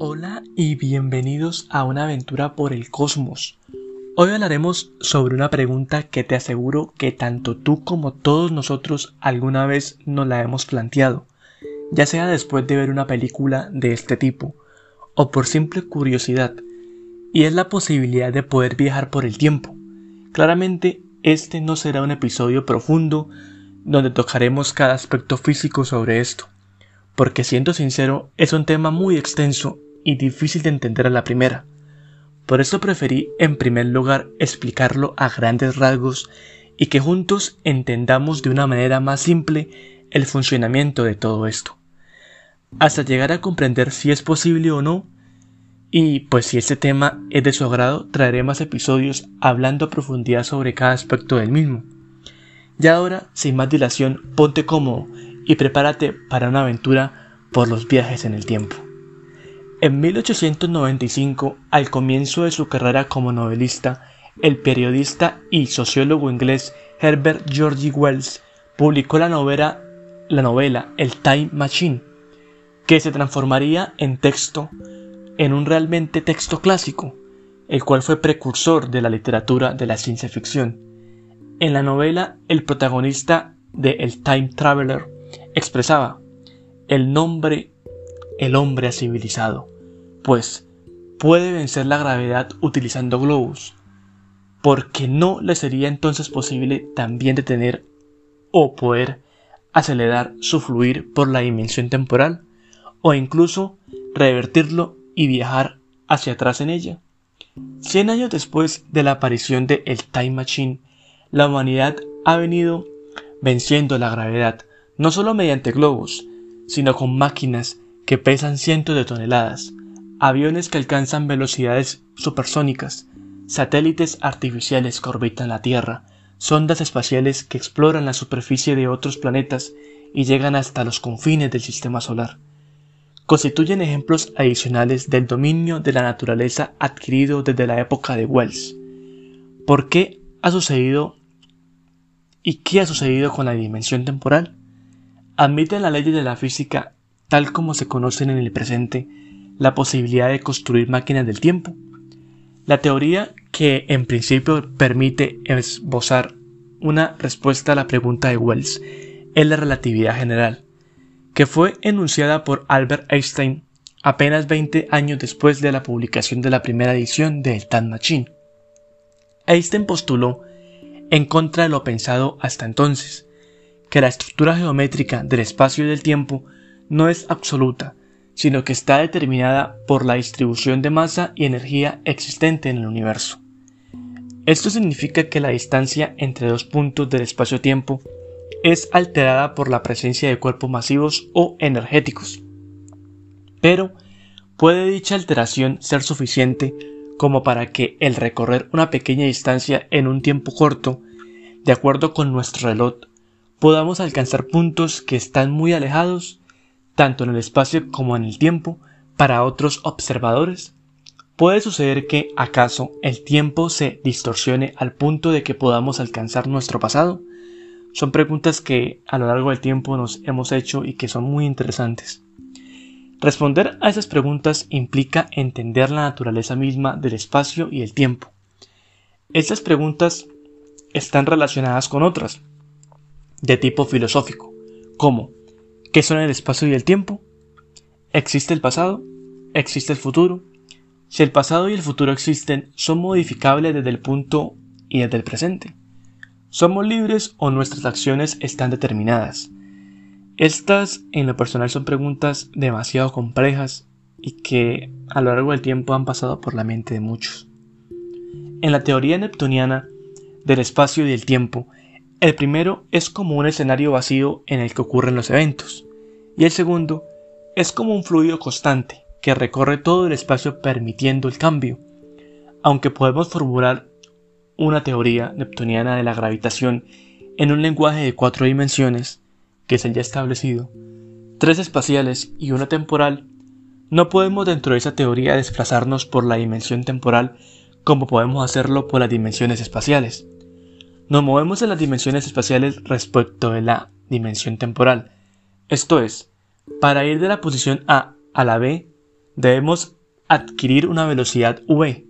Hola y bienvenidos a una aventura por el cosmos. Hoy hablaremos sobre una pregunta que te aseguro que tanto tú como todos nosotros alguna vez nos la hemos planteado, ya sea después de ver una película de este tipo o por simple curiosidad, y es la posibilidad de poder viajar por el tiempo. Claramente este no será un episodio profundo donde tocaremos cada aspecto físico sobre esto, porque siendo sincero es un tema muy extenso y difícil de entender a la primera. Por eso preferí en primer lugar explicarlo a grandes rasgos y que juntos entendamos de una manera más simple el funcionamiento de todo esto, hasta llegar a comprender si es posible o no, y pues si este tema es de su agrado traeré más episodios hablando a profundidad sobre cada aspecto del mismo. Y ahora, sin más dilación, ponte cómodo y prepárate para una aventura por los viajes en el tiempo. En 1895, al comienzo de su carrera como novelista, el periodista y sociólogo inglés Herbert George Wells publicó la novela, la novela El Time Machine, que se transformaría en texto en un realmente texto clásico, el cual fue precursor de la literatura de la ciencia ficción. En la novela, el protagonista de El Time Traveler expresaba el nombre el hombre ha civilizado, pues puede vencer la gravedad utilizando globos, porque no le sería entonces posible también detener o poder acelerar su fluir por la dimensión temporal, o incluso revertirlo y viajar hacia atrás en ella. Cien años después de la aparición de el Time Machine, la humanidad ha venido venciendo la gravedad, no solo mediante globos, sino con máquinas que pesan cientos de toneladas, aviones que alcanzan velocidades supersónicas, satélites artificiales que orbitan la Tierra, sondas espaciales que exploran la superficie de otros planetas y llegan hasta los confines del sistema solar. Constituyen ejemplos adicionales del dominio de la naturaleza adquirido desde la época de Wells. ¿Por qué ha sucedido y qué ha sucedido con la dimensión temporal? Admiten las leyes de la física, tal como se conocen en el presente, la posibilidad de construir máquinas del tiempo. La teoría que en principio permite esbozar una respuesta a la pregunta de Wells es la relatividad general, que fue enunciada por Albert Einstein apenas 20 años después de la publicación de la primera edición de El Machine. Einstein postuló, en contra de lo pensado hasta entonces, que la estructura geométrica del espacio y del tiempo no es absoluta, sino que está determinada por la distribución de masa y energía existente en el universo. Esto significa que la distancia entre dos puntos del espacio-tiempo es alterada por la presencia de cuerpos masivos o energéticos. Pero, ¿puede dicha alteración ser suficiente como para que el recorrer una pequeña distancia en un tiempo corto, de acuerdo con nuestro reloj, podamos alcanzar puntos que están muy alejados, tanto en el espacio como en el tiempo, para otros observadores? ¿Puede suceder que, acaso, el tiempo se distorsione al punto de que podamos alcanzar nuestro pasado? Son preguntas que a lo largo del tiempo nos hemos hecho y que son muy interesantes. Responder a esas preguntas implica entender la naturaleza misma del espacio y el tiempo. Estas preguntas están relacionadas con otras, de tipo filosófico, como ¿qué son el espacio y el tiempo? ¿Existe el pasado? ¿Existe el futuro? Si el pasado y el futuro existen, son modificables desde el punto y desde el presente. ¿Somos libres o nuestras acciones están determinadas? Estas, en lo personal, son preguntas demasiado complejas y que a lo largo del tiempo han pasado por la mente de muchos. En la teoría neptuniana del espacio y del tiempo, el primero es como un escenario vacío en el que ocurren los eventos, y el segundo es como un fluido constante que recorre todo el espacio permitiendo el cambio. Aunque podemos formular una teoría neptuniana de la gravitación en un lenguaje de cuatro dimensiones, que es el ya establecido, tres espaciales y una temporal, no podemos dentro de esa teoría desplazarnos por la dimensión temporal como podemos hacerlo por las dimensiones espaciales. Nos movemos en las dimensiones espaciales respecto de la dimensión temporal, esto es, para ir de la posición A a la B, debemos adquirir una velocidad v,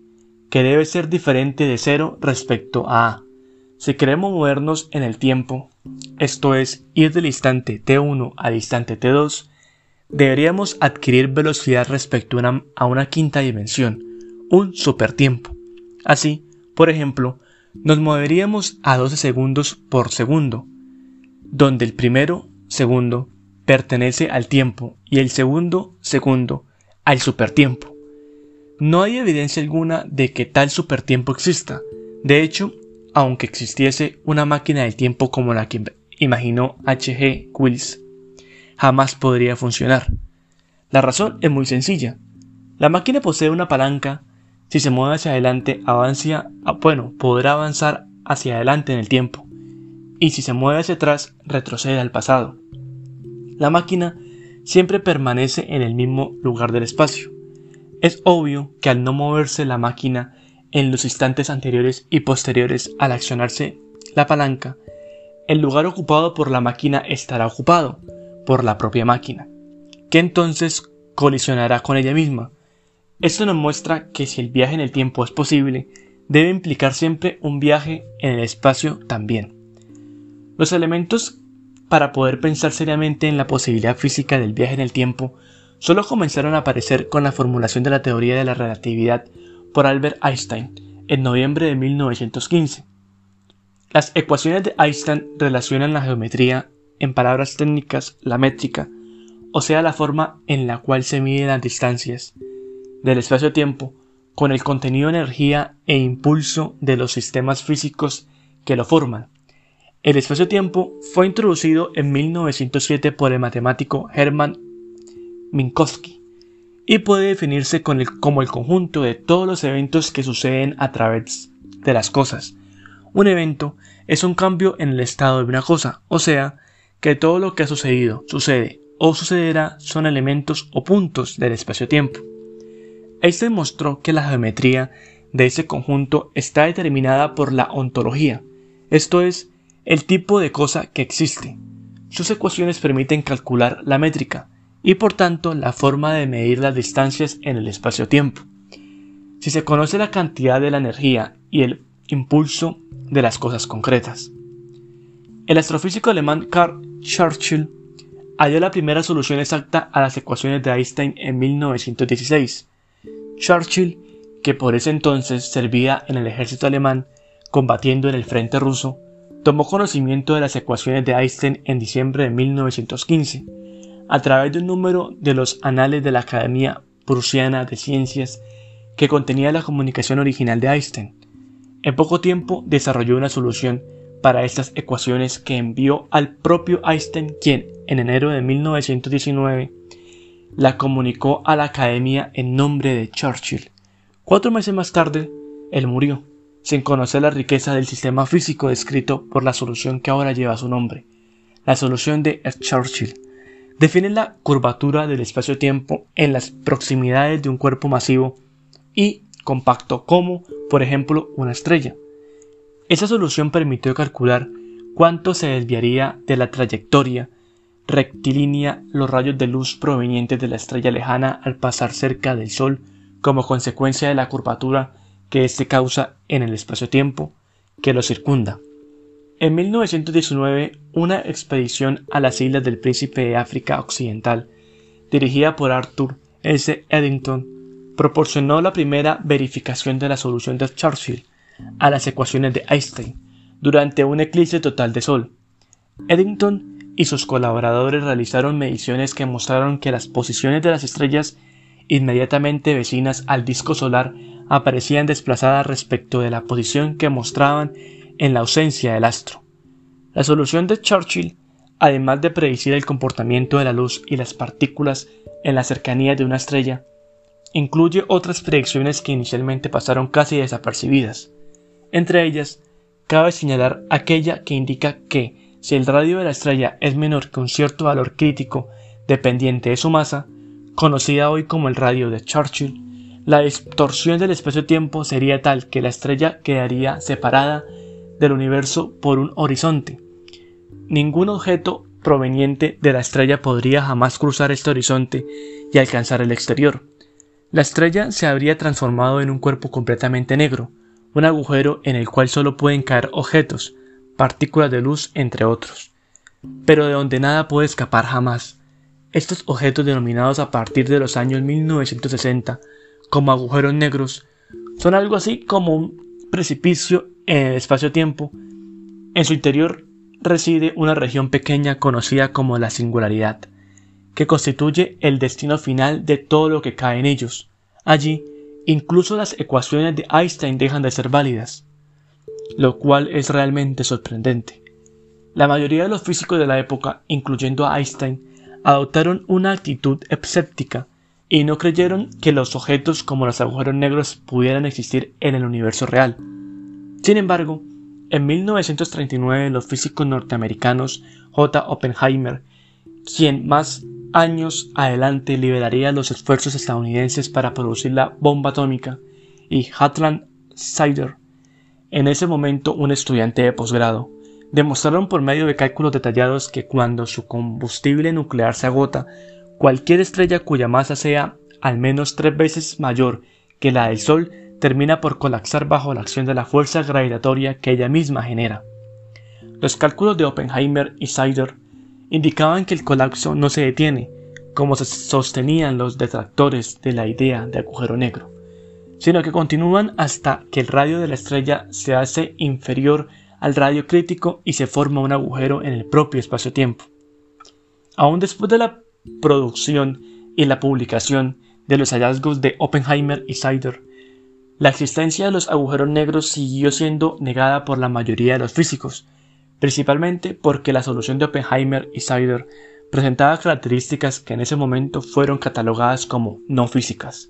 que debe ser diferente de 0 respecto a a. Si queremos movernos en el tiempo, esto es, ir del instante t1 al instante t2, deberíamos adquirir velocidad respecto a una, quinta dimensión, un supertiempo. Así, por ejemplo, nos moveríamos a 12 segundos por segundo, donde el primero segundo pertenece al tiempo y el segundo segundo al supertiempo. No hay evidencia alguna de que tal supertiempo exista. De hecho, aunque existiese una máquina del tiempo como la que imaginó H.G. Wells, jamás podría funcionar. La razón es muy sencilla. La máquina posee una palanca. Si se mueve hacia adelante, avanza, ah, bueno, podrá avanzar hacia adelante en el tiempo. Y si se mueve hacia atrás, retrocede al pasado. La máquina siempre permanece en el mismo lugar del espacio. Es obvio que al no moverse la máquina en los instantes anteriores y posteriores al accionarse la palanca, el lugar ocupado por la máquina estará ocupado por la propia máquina, que entonces colisionará con ella misma. Esto nos muestra que si el viaje en el tiempo es posible, debe implicar siempre un viaje en el espacio también. Los elementos para poder pensar seriamente en la posibilidad física del viaje en el tiempo solo comenzaron a aparecer con la formulación de la teoría de la relatividad por Albert Einstein en noviembre de 1915. Las ecuaciones de Einstein relacionan la geometría, en palabras técnicas, la métrica, o sea, la forma en la cual se miden las distancias del espacio-tiempo con el contenido energía e impulso de los sistemas físicos que lo forman. El espacio-tiempo fue introducido en 1907 por el matemático Hermann Minkowski y puede definirse como el conjunto de todos los eventos que suceden a través de las cosas. Un evento es un cambio en el estado de una cosa, o sea, que todo lo que ha sucedido, sucede o sucederá son elementos o puntos del espacio-tiempo. Einstein mostró que la geometría de ese conjunto está determinada por la ontología, esto es, el tipo de cosa que existe. Sus ecuaciones permiten calcular la métrica, y por tanto la forma de medir las distancias en el espacio-tiempo. Si se conoce la cantidad de la energía y el impulso de las cosas concretas. El astrofísico alemán Karl Churchill halló la primera solución exacta a las ecuaciones de Einstein en 1916. Churchill, que por ese entonces servía en el ejército alemán combatiendo en el frente ruso, tomó conocimiento de las ecuaciones de Einstein en diciembre de 1915 a través de un número de los anales de la Academia Prusiana de Ciencias que contenía la comunicación original de Einstein. En poco tiempo desarrolló una solución para estas ecuaciones que envió al propio Einstein, quien en enero de 1919 la comunicó a la Academia en nombre de Churchill. Cuatro meses más tarde, él murió, sin conocer la riqueza del sistema físico descrito por la solución que ahora lleva su nombre, la solución de Churchill definen la curvatura del espacio-tiempo en las proximidades de un cuerpo masivo y compacto como, por ejemplo, una estrella. Esa solución permitió calcular cuánto se desviaría de la trayectoria rectilínea los rayos de luz provenientes de la estrella lejana al pasar cerca del Sol como consecuencia de la curvatura que éste causa en el espacio-tiempo que lo circunda. En 1919, una expedición a las islas del Príncipe de África Occidental, dirigida por Arthur S. Eddington, proporcionó la primera verificación de la solución de Churchill a las ecuaciones de Einstein durante un eclipse total de Sol. Eddington y sus colaboradores realizaron mediciones que mostraron que las posiciones de las estrellas inmediatamente vecinas al disco solar aparecían desplazadas respecto de la posición que mostraban en la ausencia del astro. La solución de Churchill, además de predecir el comportamiento de la luz y las partículas en la cercanía de una estrella, incluye otras predicciones que inicialmente pasaron casi desapercibidas. Entre ellas, cabe señalar aquella que indica que si el radio de la estrella es menor que un cierto valor crítico dependiente de su masa, conocida hoy como el radio de Churchill, la distorsión del espacio-tiempo sería tal que la estrella quedaría separada del universo por un horizonte. Ningún objeto proveniente de la estrella podría jamás cruzar este horizonte y alcanzar el exterior. La estrella se habría transformado en un cuerpo completamente negro, un agujero en el cual solo pueden caer objetos, partículas de luz, entre otros, pero de donde nada puede escapar jamás. Estos objetos denominados a partir de los años 1960 como agujeros negros son algo así como un precipicio en el espacio-tiempo. En su interior reside una región pequeña conocida como la singularidad, que constituye el destino final de todo lo que cae en ellos. Allí, incluso las ecuaciones de Einstein dejan de ser válidas, lo cual es realmente sorprendente. La mayoría de los físicos de la época, incluyendo a Einstein, adoptaron una actitud escéptica y no creyeron que los objetos como los agujeros negros pudieran existir en el universo real. Sin embargo, en 1939 los físicos norteamericanos J. Oppenheimer, quien más años adelante liberaría los esfuerzos estadounidenses para producir la bomba atómica, y Hatland Sider, en ese momento un estudiante de posgrado, demostraron por medio de cálculos detallados que cuando su combustible nuclear se agota, cualquier estrella cuya masa sea al menos tres veces mayor que la del Sol termina por colapsar bajo la acción de la fuerza gravitatoria que ella misma genera. Los cálculos de Oppenheimer y Sider indicaban que el colapso no se detiene, como se sostenían los detractores de la idea de agujero negro, sino que continúan hasta que el radio de la estrella se hace inferior al radio crítico y se forma un agujero en el propio espacio-tiempo. Aún después de la producción y la publicación de los hallazgos de Oppenheimer y Sider, la existencia de los agujeros negros siguió siendo negada por la mayoría de los físicos, principalmente porque la solución de Oppenheimer y Sider presentaba características que en ese momento fueron catalogadas como no físicas,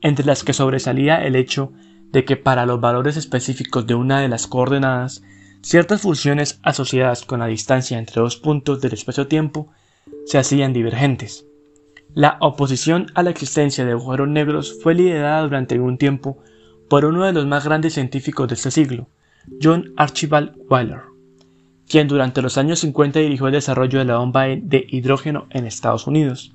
entre las que sobresalía el hecho de que para los valores específicos de una de las coordenadas, ciertas funciones asociadas con la distancia entre dos puntos del espacio-tiempo se hacían divergentes. La oposición a la existencia de agujeros negros fue liderada durante un tiempo por uno de los más grandes científicos de este siglo, John Archibald Wheeler, quien durante los años 50 dirigió el desarrollo de la bomba de hidrógeno en Estados Unidos.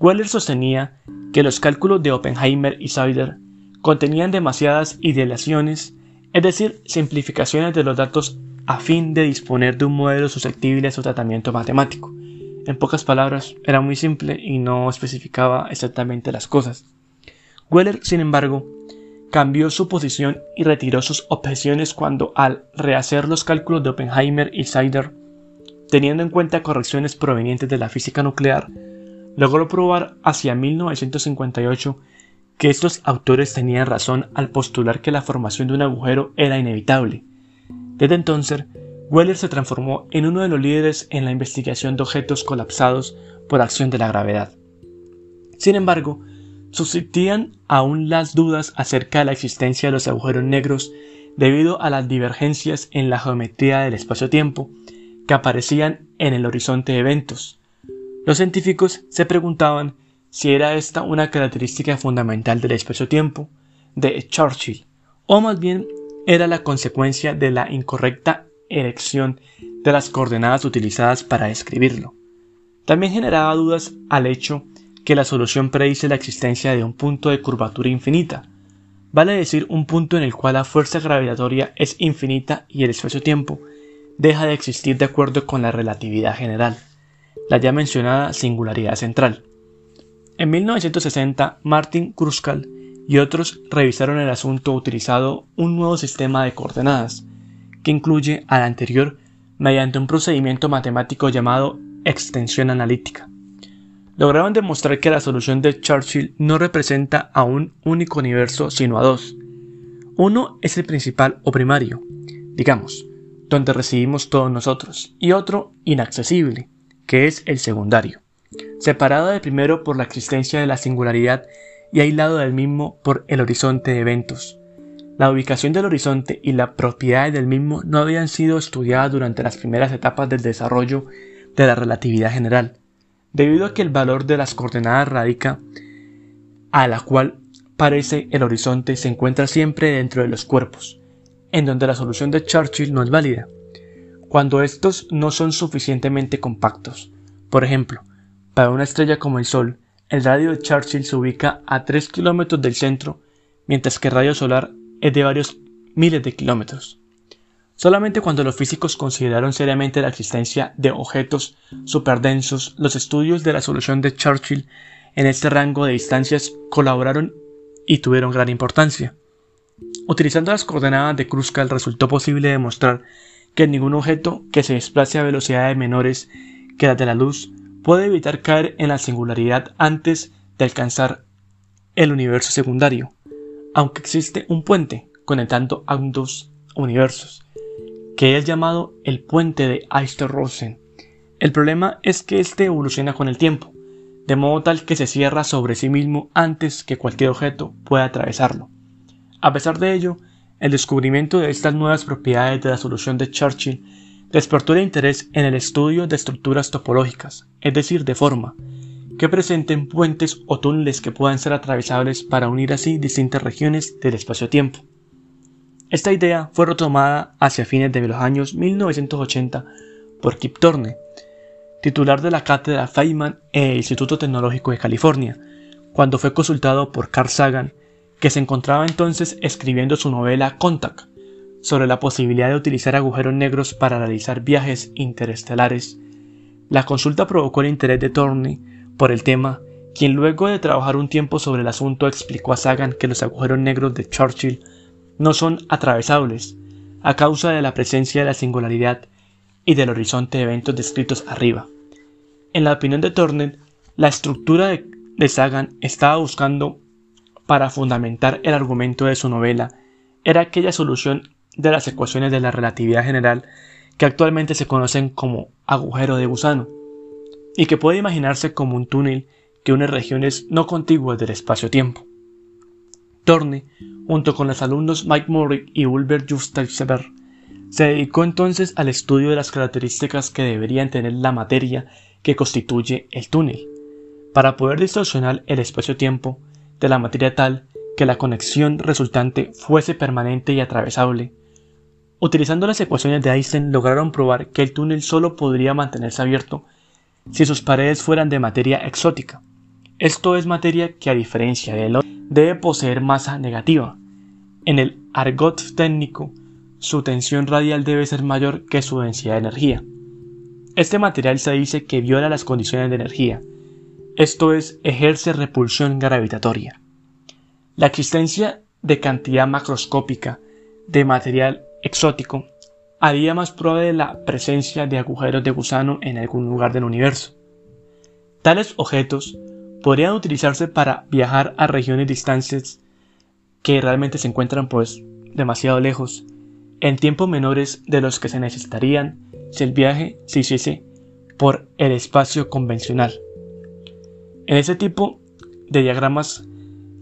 Wheeler sostenía que los cálculos de Oppenheimer y Sider contenían demasiadas ideaciones, es decir, simplificaciones de los datos a fin de disponer de un modelo susceptible a su tratamiento matemático. En pocas palabras, era muy simple y no especificaba exactamente las cosas. Weller, sin embargo, cambió su posición y retiró sus objeciones cuando, al rehacer los cálculos de Oppenheimer y Sider, teniendo en cuenta correcciones provenientes de la física nuclear, logró probar hacia 1958 que estos autores tenían razón al postular que la formación de un agujero era inevitable. Desde entonces, Weller se transformó en uno de los líderes en la investigación de objetos colapsados por acción de la gravedad. Sin embargo, subsistían aún las dudas acerca de la existencia de los agujeros negros debido a las divergencias en la geometría del espacio-tiempo que aparecían en el horizonte de eventos. Los científicos se preguntaban si era esta una característica fundamental del espacio-tiempo de Churchill, o más bien era la consecuencia de la incorrecta elección de las coordenadas utilizadas para describirlo. También generaba dudas al hecho que la solución predice la existencia de un punto de curvatura infinita, vale decir un punto en el cual la fuerza gravitatoria es infinita y el espacio-tiempo deja de existir de acuerdo con la relatividad general, la ya mencionada singularidad central. En 1960, Martin Kruskal y otros revisaron el asunto utilizando un nuevo sistema de coordenadas, que incluye al anterior mediante un procedimiento matemático llamado extensión analítica. Lograron demostrar que la solución de Churchill no representa a un único universo sino a dos. Uno es el principal o primario, digamos, donde recibimos todos nosotros, y otro inaccesible, que es el secundario, separado del primero por la existencia de la singularidad y aislado del mismo por el horizonte de eventos. La ubicación del horizonte y la propiedades del mismo no habían sido estudiadas durante las primeras etapas del desarrollo de la relatividad general, debido a que el valor de las coordenadas radica a la cual parece el horizonte se encuentra siempre dentro de los cuerpos, en donde la solución de Churchill no es válida, cuando estos no son suficientemente compactos. Por ejemplo, para una estrella como el Sol, el radio de Churchill se ubica a 3 kilómetros del centro, mientras que el radio solar es de varios miles de kilómetros. Solamente cuando los físicos consideraron seriamente la existencia de objetos superdensos, los estudios de la solución de Churchill en este rango de distancias colaboraron y tuvieron gran importancia. Utilizando las coordenadas de Kruskal resultó posible demostrar que ningún objeto que se desplace a velocidades menores que las de la luz puede evitar caer en la singularidad antes de alcanzar el universo secundario, aunque existe un puente conectando ambos universos que es llamado el puente de Eister-Rosen. El problema es que este evoluciona con el tiempo, de modo tal que se cierra sobre sí mismo antes que cualquier objeto pueda atravesarlo. A pesar de ello, el descubrimiento de estas nuevas propiedades de la solución de Churchill despertó el interés en el estudio de estructuras topológicas, es decir, de forma, que presenten puentes o túneles que puedan ser atravesables para unir así distintas regiones del espacio-tiempo. Esta idea fue retomada hacia fines de los años 1980 por Kip Thorne, titular de la cátedra Feynman en el Instituto Tecnológico de California, cuando fue consultado por Carl Sagan, que se encontraba entonces escribiendo su novela Contact, sobre la posibilidad de utilizar agujeros negros para realizar viajes interestelares. La consulta provocó el interés de Thorne por el tema, quien luego de trabajar un tiempo sobre el asunto explicó a Sagan que los agujeros negros de Churchill no son atravesables, a causa de la presencia de la singularidad y del horizonte de eventos descritos arriba. En la opinión de Turner, la estructura de, Sagan estaba buscando para fundamentar el argumento de su novela era aquella solución de las ecuaciones de la relatividad general que actualmente se conocen como agujero de gusano, y que puede imaginarse como un túnel que une regiones no contiguas del espacio-tiempo. Torne, junto con los alumnos Mike Murray y Wilbur Justelsever, se dedicó entonces al estudio de las características que deberían tener la materia que constituye el túnel, para poder distorsionar el espacio-tiempo de la materia tal que la conexión resultante fuese permanente y atravesable. Utilizando las ecuaciones de Einstein lograron probar que el túnel solo podría mantenerse abierto si sus paredes fueran de materia exótica. Esto es materia que a diferencia de otro debe poseer masa negativa. En el argot técnico, su tensión radial debe ser mayor que su densidad de energía. Este material se dice que viola las condiciones de energía, esto es, ejerce repulsión gravitatoria. La existencia de cantidad macroscópica de material exótico haría más probable la presencia de agujeros de gusano en algún lugar del universo. Tales objetos podrían utilizarse para viajar a regiones distantes que realmente se encuentran pues demasiado lejos, en tiempos menores de los que se necesitarían si el viaje se hiciese por el espacio convencional. En ese tipo de diagramas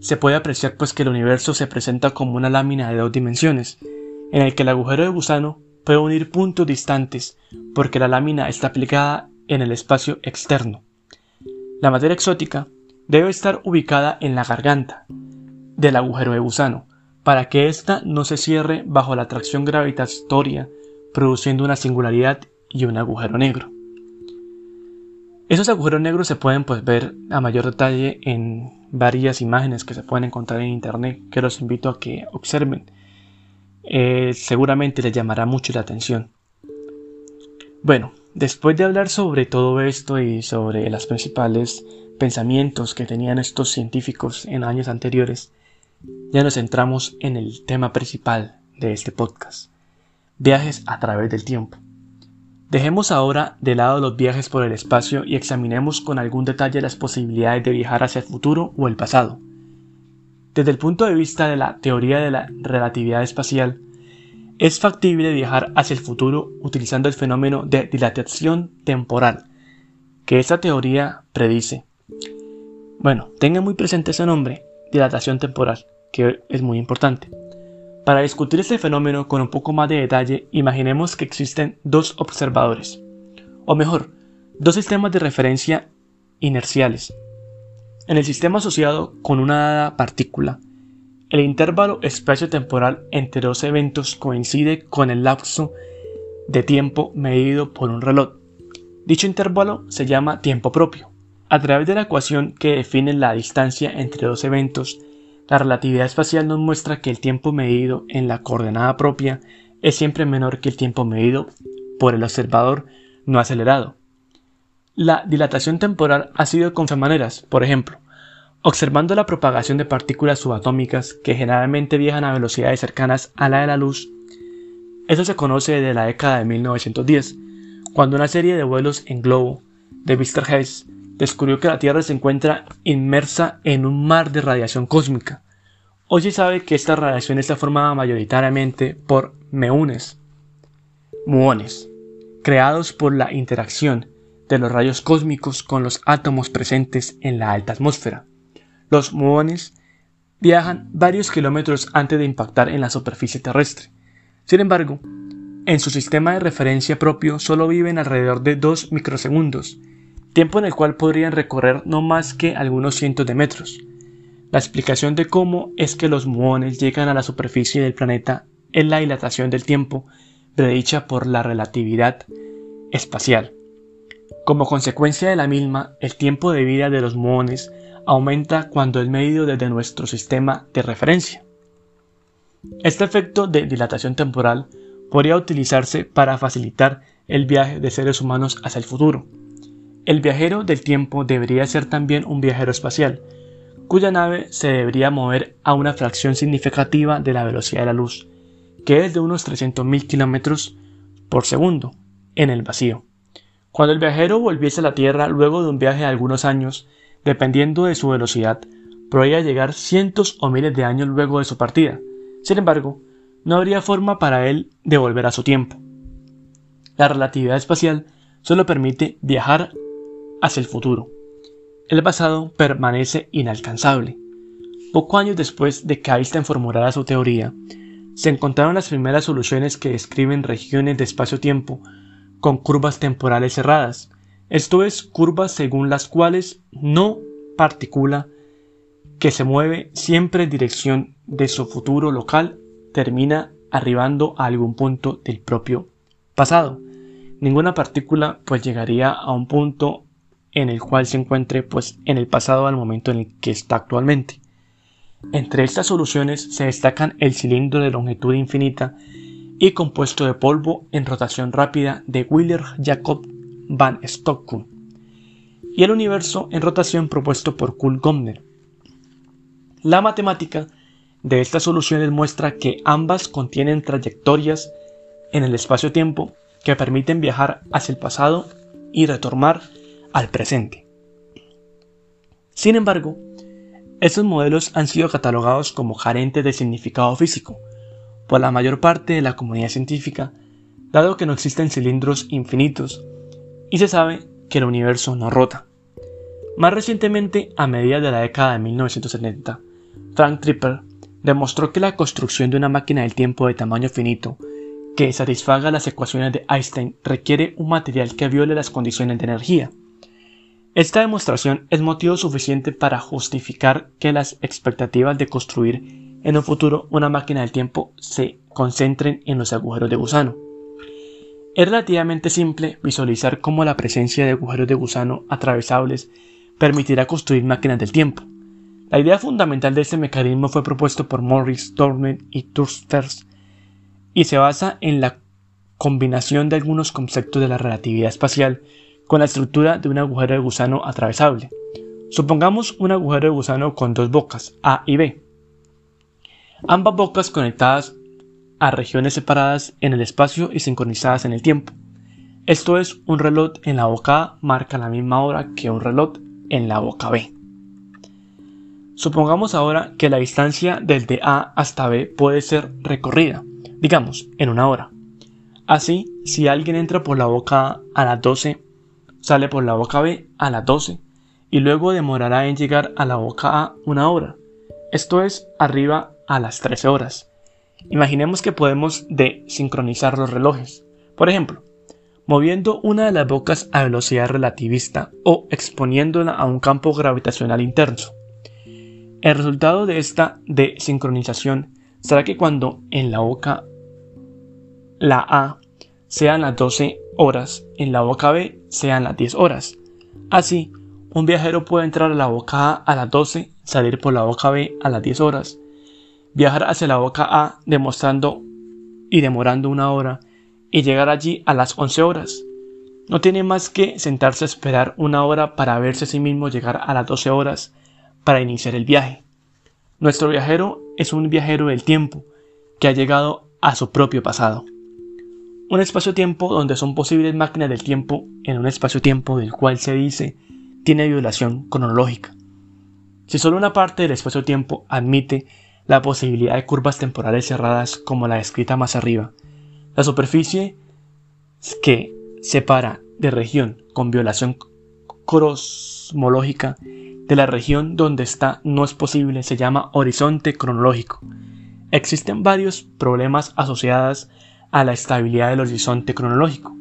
se puede apreciar pues que el universo se presenta como una lámina de dos dimensiones, en el que el agujero de gusano puede unir puntos distantes porque la lámina está aplicada en el espacio externo. La materia exótica debe estar ubicada en la garganta del agujero de gusano, para que ésta no se cierre bajo la atracción gravitatoria, produciendo una singularidad y un agujero negro. Esos agujeros negros se pueden pues, ver a mayor detalle en varias imágenes que se pueden encontrar en internet, que los invito a que observen. Eh, seguramente les llamará mucho la atención. Bueno, después de hablar sobre todo esto y sobre las principales pensamientos que tenían estos científicos en años anteriores, ya nos centramos en el tema principal de este podcast, viajes a través del tiempo. Dejemos ahora de lado los viajes por el espacio y examinemos con algún detalle las posibilidades de viajar hacia el futuro o el pasado. Desde el punto de vista de la teoría de la relatividad espacial, es factible viajar hacia el futuro utilizando el fenómeno de dilatación temporal, que esta teoría predice. Bueno, tengan muy presente ese nombre, dilatación temporal, que es muy importante. Para discutir este fenómeno con un poco más de detalle, imaginemos que existen dos observadores, o mejor, dos sistemas de referencia inerciales. En el sistema asociado con una dada partícula, el intervalo espacio-temporal entre dos eventos coincide con el lapso de tiempo medido por un reloj. Dicho intervalo se llama tiempo propio. A través de la ecuación que define la distancia entre dos eventos, la relatividad espacial nos muestra que el tiempo medido en la coordenada propia es siempre menor que el tiempo medido por el observador no acelerado. La dilatación temporal ha sido con por ejemplo, observando la propagación de partículas subatómicas que generalmente viajan a velocidades cercanas a la de la luz. Eso se conoce desde la década de 1910, cuando una serie de vuelos en globo de Mr. Hess descubrió que la Tierra se encuentra inmersa en un mar de radiación cósmica. Hoy se sabe que esta radiación está formada mayoritariamente por meunes, muones, creados por la interacción de los rayos cósmicos con los átomos presentes en la alta atmósfera. Los muones viajan varios kilómetros antes de impactar en la superficie terrestre. Sin embargo, en su sistema de referencia propio solo viven alrededor de 2 microsegundos, tiempo en el cual podrían recorrer no más que algunos cientos de metros. La explicación de cómo es que los muones llegan a la superficie del planeta es la dilatación del tiempo predicha por la relatividad espacial. Como consecuencia de la misma, el tiempo de vida de los muones aumenta cuando es medido desde nuestro sistema de referencia. Este efecto de dilatación temporal podría utilizarse para facilitar el viaje de seres humanos hacia el futuro. El viajero del tiempo debería ser también un viajero espacial, cuya nave se debería mover a una fracción significativa de la velocidad de la luz, que es de unos 300.000 km por segundo, en el vacío. Cuando el viajero volviese a la Tierra luego de un viaje de algunos años, dependiendo de su velocidad, podría llegar cientos o miles de años luego de su partida. Sin embargo, no habría forma para él de volver a su tiempo. La relatividad espacial solo permite viajar hacia el futuro. El pasado permanece inalcanzable. Poco años después de que Einstein formulara su teoría, se encontraron las primeras soluciones que describen regiones de espacio-tiempo con curvas temporales cerradas, esto es, curvas según las cuales no partícula que se mueve siempre en dirección de su futuro local termina arribando a algún punto del propio pasado. Ninguna partícula pues llegaría a un punto en el cual se encuentre pues en el pasado al momento en el que está actualmente. Entre estas soluciones se destacan el cilindro de longitud infinita y compuesto de polvo en rotación rápida de Willer Jacob van Stockholm y el universo en rotación propuesto por Kuhl Gomner. La matemática de estas soluciones muestra que ambas contienen trayectorias en el espacio-tiempo que permiten viajar hacia el pasado y retornar presente. Sin embargo, estos modelos han sido catalogados como carentes de significado físico por la mayor parte de la comunidad científica, dado que no existen cilindros infinitos y se sabe que el universo no rota. Más recientemente, a mediados de la década de 1970, Frank Tripper demostró que la construcción de una máquina del tiempo de tamaño finito que satisfaga las ecuaciones de Einstein requiere un material que viole las condiciones de energía. Esta demostración es motivo suficiente para justificar que las expectativas de construir en un futuro una máquina del tiempo se concentren en los agujeros de gusano. Es relativamente simple visualizar cómo la presencia de agujeros de gusano atravesables permitirá construir máquinas del tiempo. La idea fundamental de este mecanismo fue propuesto por Morris, Dorner y Tursters y se basa en la combinación de algunos conceptos de la relatividad espacial con la estructura de un agujero de gusano atravesable. Supongamos un agujero de gusano con dos bocas, A y B. Ambas bocas conectadas a regiones separadas en el espacio y sincronizadas en el tiempo. Esto es, un reloj en la boca A marca la misma hora que un reloj en la boca B. Supongamos ahora que la distancia desde A hasta B puede ser recorrida, digamos, en una hora. Así, si alguien entra por la boca A a las 12, sale por la boca B a las 12 y luego demorará en llegar a la boca A una hora. Esto es, arriba a las 13 horas. Imaginemos que podemos desincronizar los relojes. Por ejemplo, moviendo una de las bocas a velocidad relativista o exponiéndola a un campo gravitacional interno. El resultado de esta desincronización será que cuando en la boca la A sean las 12 horas, en la boca B sean las 10 horas. Así, un viajero puede entrar a la boca A a las 12, salir por la boca B a las 10 horas, viajar hacia la boca A demostrando y demorando una hora y llegar allí a las 11 horas. No tiene más que sentarse a esperar una hora para verse a sí mismo llegar a las 12 horas para iniciar el viaje. Nuestro viajero es un viajero del tiempo que ha llegado a su propio pasado. Un espacio-tiempo donde son posibles máquinas del tiempo en un espacio-tiempo del cual se dice tiene violación cronológica. Si solo una parte del espacio-tiempo admite la posibilidad de curvas temporales cerradas como la descrita más arriba, la superficie que separa de región con violación cosmológica de la región donde está no es posible se llama horizonte cronológico. Existen varios problemas asociados a la estabilidad del horizonte cronológico.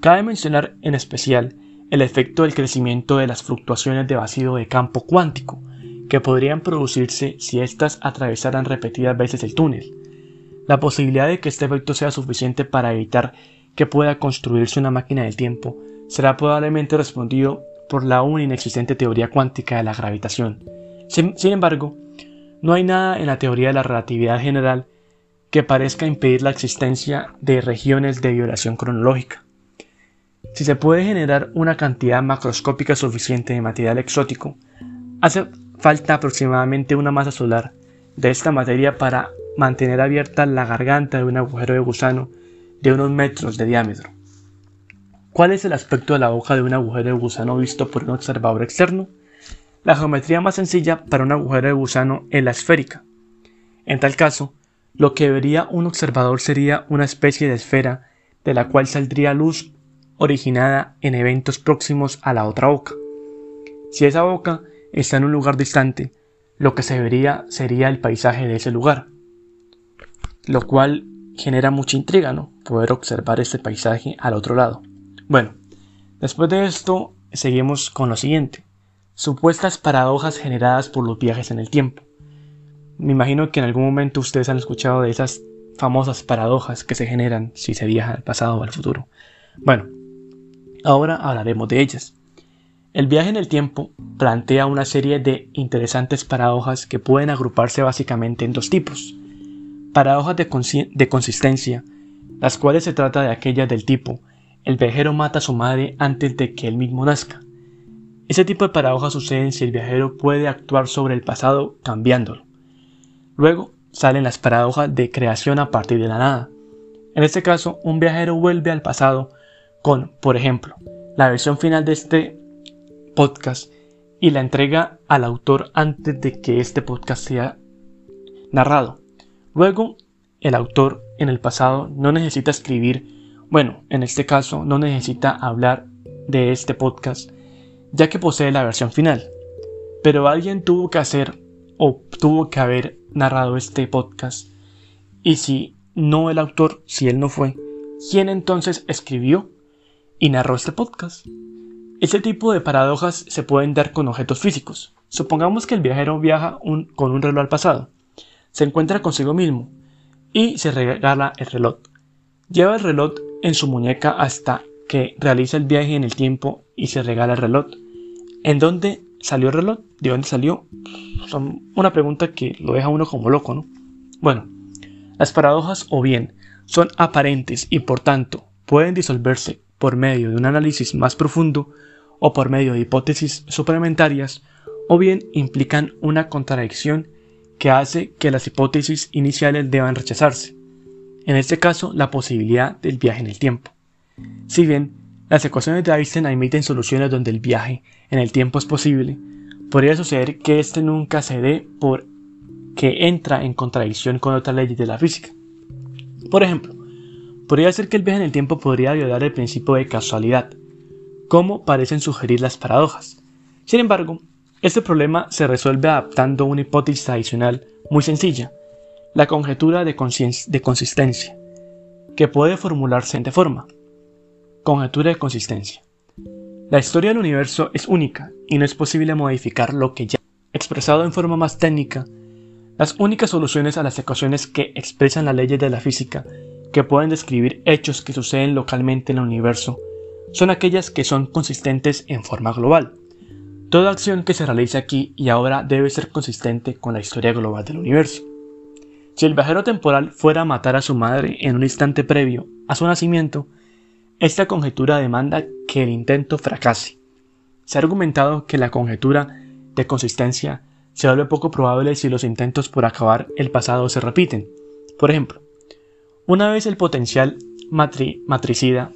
Cabe mencionar en especial el efecto del crecimiento de las fluctuaciones de vacío de campo cuántico, que podrían producirse si éstas atravesaran repetidas veces el túnel. La posibilidad de que este efecto sea suficiente para evitar que pueda construirse una máquina del tiempo será probablemente respondido por la aún inexistente teoría cuántica de la gravitación. Sin, sin, embargo, no hay nada en la teoría de la relatividad general que parezca impedir la existencia de regiones de violación cronológica. Si se puede generar una cantidad macroscópica suficiente de material exótico, hace falta aproximadamente una masa solar de esta materia para mantener abierta la garganta de un agujero de gusano de unos metros de diámetro. ¿Cuál es el aspecto de la hoja de un agujero de gusano visto por un observador externo? La geometría más sencilla para un agujero de gusano es la esférica. En tal caso, lo que vería un observador sería una especie de esfera de la cual saldría luz originada en eventos próximos a la otra boca. Si esa boca está en un lugar distante, lo que se vería sería el paisaje de ese lugar, lo cual genera mucha intriga, ¿no? Poder observar este paisaje al otro lado. Bueno, después de esto, seguimos con lo siguiente. Supuestas paradojas generadas por los viajes en el tiempo. Me imagino que en algún momento ustedes han escuchado de esas famosas paradojas que se generan si se viaja al pasado o al futuro. Bueno, ahora hablaremos de ellas. El viaje en el tiempo plantea una serie de interesantes paradojas que pueden agruparse básicamente en dos tipos. Paradojas de, de consistencia, las cuales se trata de aquellas del tipo el viajero mata a su madre antes de que él mismo nazca. Ese tipo de paradojas suceden si el viajero puede actuar sobre el pasado cambiándolo. Luego salen las paradojas de creación a partir de la nada. En este caso, un viajero vuelve al pasado con, por ejemplo, la versión final de este podcast y la entrega al autor antes de que este podcast sea narrado. Luego, el autor en el pasado no necesita escribir, bueno, en este caso no necesita hablar de este podcast, ya que posee la versión final. Pero alguien tuvo que hacer o tuvo que haber narrado este podcast. Y si no el autor, si él no fue, ¿quién entonces escribió y narró este podcast? Este tipo de paradojas se pueden dar con objetos físicos. Supongamos que el viajero viaja con un reloj al pasado, se encuentra consigo mismo y se regala el reloj. Lleva el reloj en su muñeca hasta que realiza el viaje en el tiempo y se regala el reloj. ¿En dónde salió el reloj? ¿De dónde salió? Son una pregunta que lo deja uno como loco, ¿no? Bueno, las paradojas o bien son aparentes y por tanto pueden disolverse por medio de un análisis más profundo o por medio de hipótesis suplementarias, o bien implican una contradicción que hace que las hipótesis iniciales deban rechazarse, en este caso la posibilidad del viaje en el tiempo. Si bien las ecuaciones de Einstein admiten soluciones donde el viaje en el tiempo es posible, podría suceder que éste nunca se dé por que entra en contradicción con otras leyes de la física. Por ejemplo, podría ser que el viaje en el tiempo podría violar el principio de casualidad, como parecen sugerir las paradojas. Sin embargo, este problema se resuelve adaptando una hipótesis adicional muy sencilla, la conjetura de, de consistencia, que puede formularse de forma. Conjetura de consistencia. La historia del universo es única y no es posible modificar lo que ya. Expresado en forma más técnica, las únicas soluciones a las ecuaciones que expresan las leyes de la física que pueden describir hechos que suceden localmente en el universo son aquellas que son consistentes en forma global. Toda acción que se realice aquí y ahora debe ser consistente con la historia global del universo. Si el viajero temporal fuera a matar a su madre en un instante previo a su nacimiento, esta conjetura demanda que el intento fracase. Se ha argumentado que la conjetura de consistencia se vuelve poco probable si los intentos por acabar el pasado se repiten. Por ejemplo, una vez el potencial matricida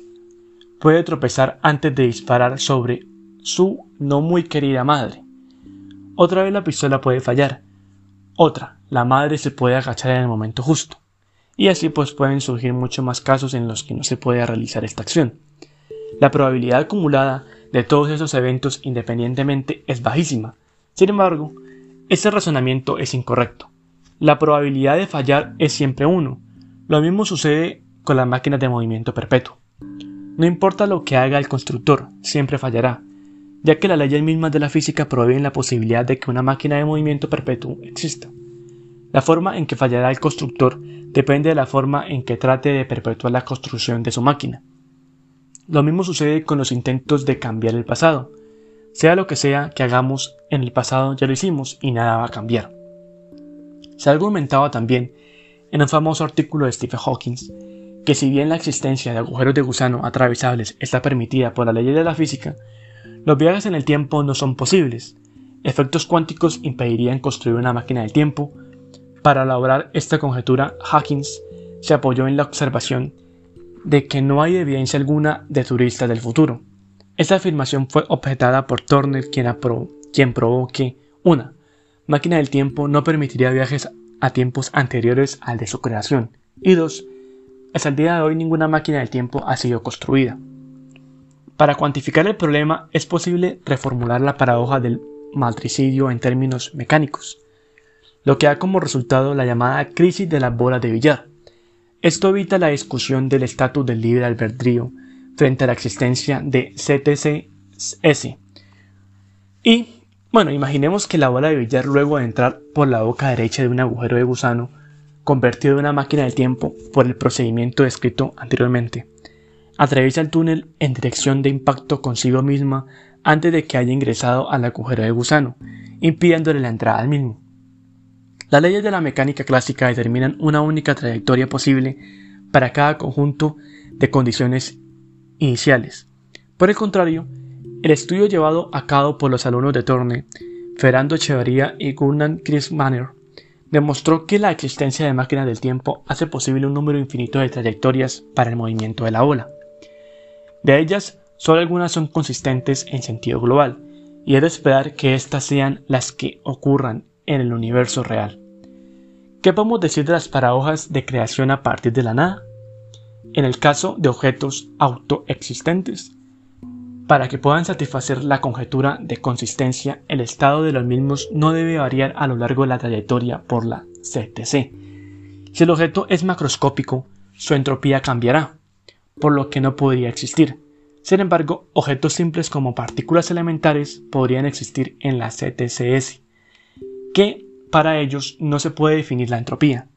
puede tropezar antes de disparar sobre su no muy querida madre. Otra vez la pistola puede fallar. Otra, la madre se puede agachar en el momento justo. Y así pues pueden surgir muchos más casos en los que no se puede realizar esta acción. La probabilidad acumulada de todos esos eventos independientemente es bajísima. Sin embargo, este razonamiento es incorrecto. La probabilidad de fallar es siempre 1. Lo mismo sucede con las máquinas de movimiento perpetuo. No importa lo que haga el constructor, siempre fallará, ya que las leyes mismas de la física proveen la posibilidad de que una máquina de movimiento perpetuo exista. La forma en que fallará el constructor depende de la forma en que trate de perpetuar la construcción de su máquina. Lo mismo sucede con los intentos de cambiar el pasado. Sea lo que sea que hagamos en el pasado ya lo hicimos y nada va a cambiar. Se ha argumentado también en un famoso artículo de Stephen Hawking que si bien la existencia de agujeros de gusano atravesables está permitida por la ley de la física, los viajes en el tiempo no son posibles. Efectos cuánticos impedirían construir una máquina del tiempo. Para elaborar esta conjetura, Hawkins se apoyó en la observación de que no hay evidencia alguna de turistas del futuro. Esta afirmación fue objetada por Turner, quien, quien probó que una máquina del tiempo no permitiría viajes a tiempos anteriores al de su creación, y dos, hasta el día de hoy ninguna máquina del tiempo ha sido construida. Para cuantificar el problema es posible reformular la paradoja del matricidio en términos mecánicos, lo que da como resultado la llamada crisis de las bolas de billar. Esto evita la discusión del estatus del libre albedrío frente a la existencia de CTCS. Y, bueno, imaginemos que la bola de billar luego de entrar por la boca derecha de un agujero de gusano, convertido en una máquina del tiempo por el procedimiento descrito anteriormente, atraviesa el túnel en dirección de impacto consigo misma antes de que haya ingresado al agujero de gusano, impidiéndole la entrada al mismo. Las leyes de la mecánica clásica determinan una única trayectoria posible para cada conjunto de condiciones iniciales. Por el contrario, el estudio llevado a cabo por los alumnos de Torne, Ferrando Echeverría y Gunnar Manner, demostró que la existencia de máquinas del tiempo hace posible un número infinito de trayectorias para el movimiento de la ola. De ellas, solo algunas son consistentes en sentido global, y es de esperar que éstas sean las que ocurran en el universo real. ¿Qué podemos decir de las paradojas de creación a partir de la nada? En el caso de objetos autoexistentes, para que puedan satisfacer la conjetura de consistencia, el estado de los mismos no debe variar a lo largo de la trayectoria por la CTC. Si el objeto es macroscópico, su entropía cambiará, por lo que no podría existir. Sin embargo, objetos simples como partículas elementares podrían existir en la CTCS, que para ellos no se puede definir la entropía.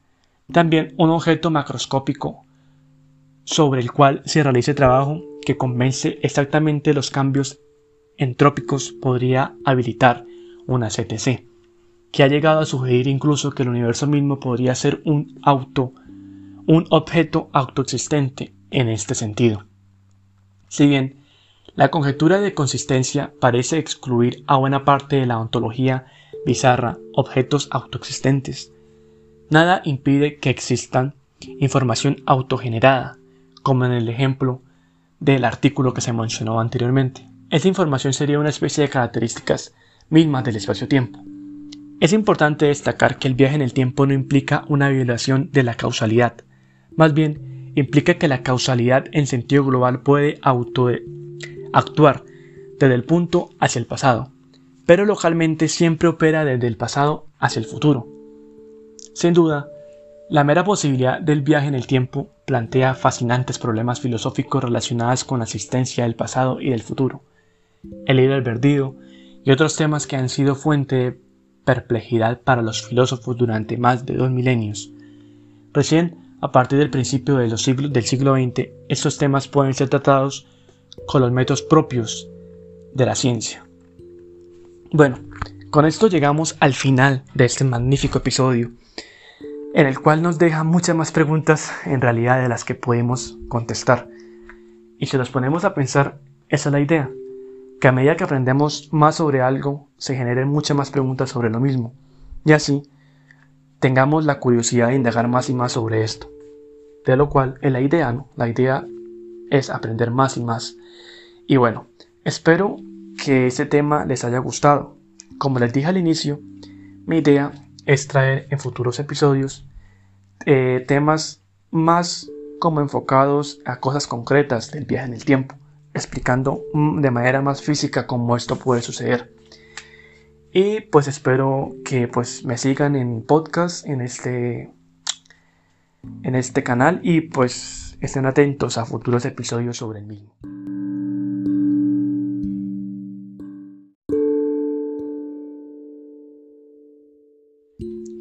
También un objeto macroscópico sobre el cual se realice trabajo que convence exactamente los cambios entrópicos podría habilitar una CTC, que ha llegado a sugerir incluso que el universo mismo podría ser un auto, un objeto autoexistente en este sentido. Si bien la conjetura de consistencia parece excluir a buena parte de la ontología bizarra objetos autoexistentes, nada impide que existan información autogenerada, como en el ejemplo del artículo que se mencionó anteriormente. Esta información sería una especie de características mismas del espacio-tiempo. Es importante destacar que el viaje en el tiempo no implica una violación de la causalidad, más bien implica que la causalidad en sentido global puede auto actuar desde el punto hacia el pasado, pero localmente siempre opera desde el pasado hacia el futuro. Sin duda, la mera posibilidad del viaje en el tiempo plantea fascinantes problemas filosóficos relacionados con la existencia del pasado y del futuro, el libre albedrío y otros temas que han sido fuente de perplejidad para los filósofos durante más de dos milenios. Recién a partir del principio de los del siglo XX, estos temas pueden ser tratados con los métodos propios de la ciencia. Bueno, con esto llegamos al final de este magnífico episodio, en el cual nos deja muchas más preguntas en realidad de las que podemos contestar. Y si nos ponemos a pensar, esa es la idea, que a medida que aprendemos más sobre algo, se generen muchas más preguntas sobre lo mismo, y así tengamos la curiosidad de indagar más y más sobre esto. De lo cual es la idea, ¿no? La idea es aprender más y más. Y bueno, espero que este tema les haya gustado. Como les dije al inicio, mi idea es traer en futuros episodios eh, temas más como enfocados a cosas concretas del viaje en el tiempo, explicando mm, de manera más física cómo esto puede suceder. Y pues espero que pues me sigan en podcast en este en este canal y pues estén atentos a futuros episodios sobre el mismo.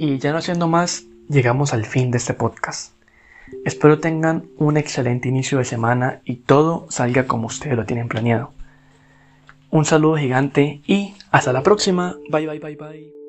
Y ya no siendo más, llegamos al fin de este podcast. Espero tengan un excelente inicio de semana y todo salga como ustedes lo tienen planeado. Un saludo gigante y hasta la próxima. Bye bye bye bye.